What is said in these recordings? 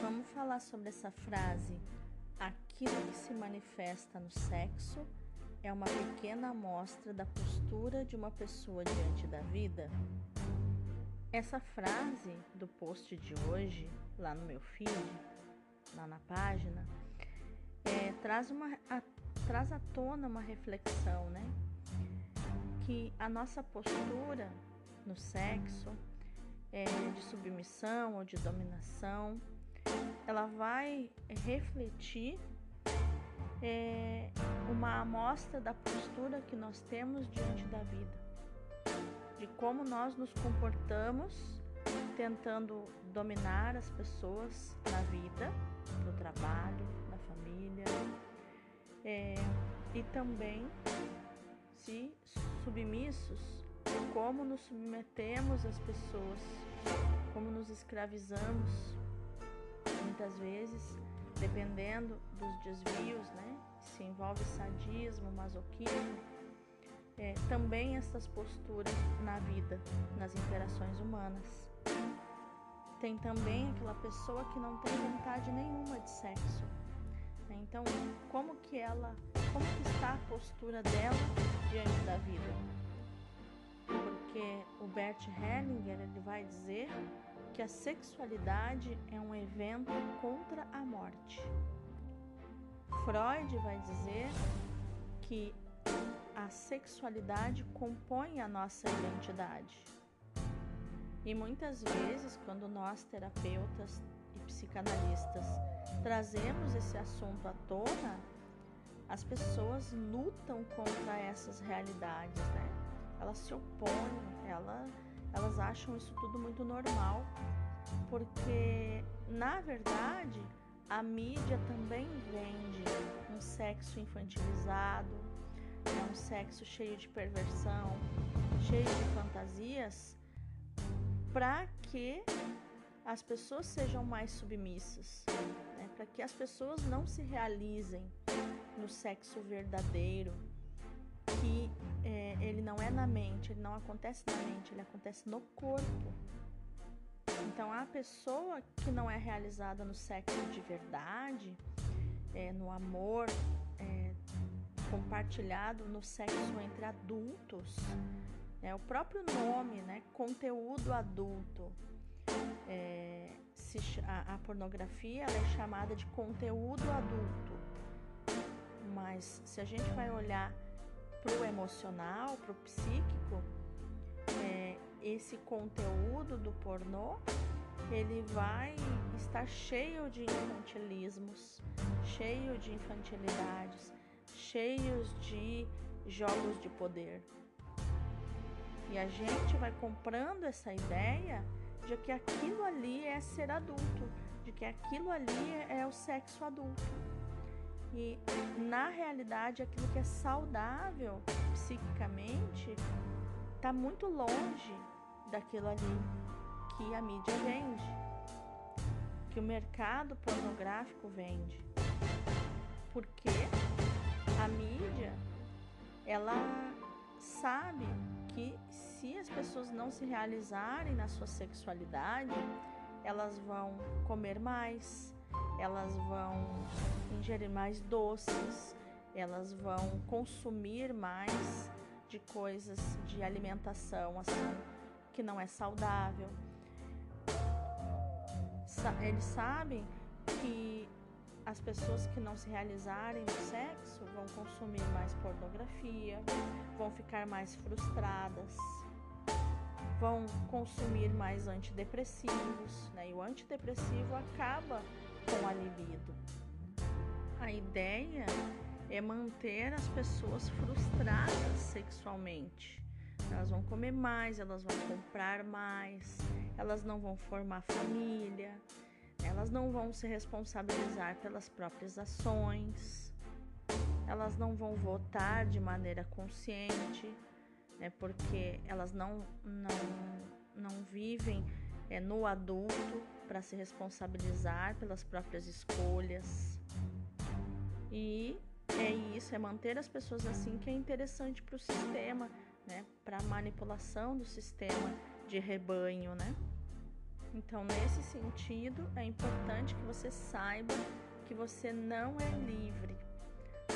Vamos falar sobre essa frase. Aquilo que se manifesta no sexo é uma pequena amostra da postura de uma pessoa diante da vida? Essa frase do post de hoje, lá no meu feed, lá na página, é, traz, uma, a, traz à tona uma reflexão, né? Que a nossa postura no sexo é, de submissão ou de dominação, ela vai refletir é, uma amostra da postura que nós temos diante da vida, de como nós nos comportamos tentando dominar as pessoas na vida, no trabalho, na família, é, e também se submissos, como nos submetemos às pessoas, como nos escravizamos muitas vezes dependendo dos desvios, né? Se envolve sadismo, masoquismo, é, também essas posturas na vida, nas interações humanas. Tem também aquela pessoa que não tem vontade nenhuma de sexo. Né? Então, como que ela, como que está a postura dela diante da vida? Porque o Bert Hellinger ele vai dizer que a sexualidade é um evento contra a morte. Freud vai dizer que a sexualidade compõe a nossa identidade. E muitas vezes, quando nós, terapeutas e psicanalistas, trazemos esse assunto à tona, as pessoas lutam contra essas realidades, né? Elas se opõem, elas elas acham isso tudo muito normal, porque na verdade a mídia também vende um sexo infantilizado, né, um sexo cheio de perversão, cheio de fantasias, para que as pessoas sejam mais submissas, né, para que as pessoas não se realizem no sexo verdadeiro, ele não é na mente, ele não acontece na mente, ele acontece no corpo. Então, a pessoa que não é realizada no sexo de verdade, é, no amor é, compartilhado, no sexo entre adultos, é o próprio nome, né? Conteúdo adulto. É, se, a, a pornografia é chamada de conteúdo adulto. Mas se a gente vai olhar para o emocional, para o psíquico, é, esse conteúdo do pornô ele vai estar cheio de infantilismos, cheio de infantilidades, cheios de jogos de poder. E a gente vai comprando essa ideia de que aquilo ali é ser adulto, de que aquilo ali é o sexo adulto. E na realidade, aquilo que é saudável psiquicamente está muito longe daquilo ali que a mídia vende, que o mercado pornográfico vende. Porque a mídia, ela sabe que se as pessoas não se realizarem na sua sexualidade, elas vão comer mais, elas vão ingerir mais doces, elas vão consumir mais de coisas de alimentação assim que não é saudável. Eles sabem que as pessoas que não se realizarem no sexo vão consumir mais pornografia, vão ficar mais frustradas, vão consumir mais antidepressivos, né? E o antidepressivo acaba com a libido. A ideia é manter as pessoas frustradas sexualmente. Elas vão comer mais, elas vão comprar mais, elas não vão formar família, elas não vão se responsabilizar pelas próprias ações, elas não vão votar de maneira consciente, né, porque elas não, não, não vivem é, no adulto para se responsabilizar pelas próprias escolhas. E é isso, é manter as pessoas assim que é interessante para o sistema, né? Para a manipulação do sistema de rebanho, né? Então, nesse sentido, é importante que você saiba que você não é livre.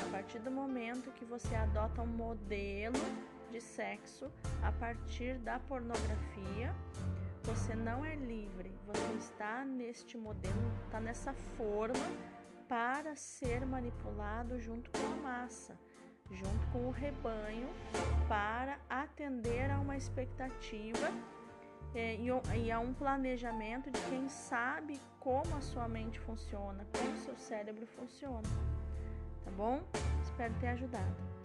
A partir do momento que você adota um modelo de sexo a partir da pornografia, você não é livre. Você está neste modelo, está nessa forma para ser manipulado junto com a massa, junto com o rebanho, para atender a uma expectativa é, e a um planejamento de quem sabe como a sua mente funciona, como o seu cérebro funciona. Tá bom? Espero ter ajudado.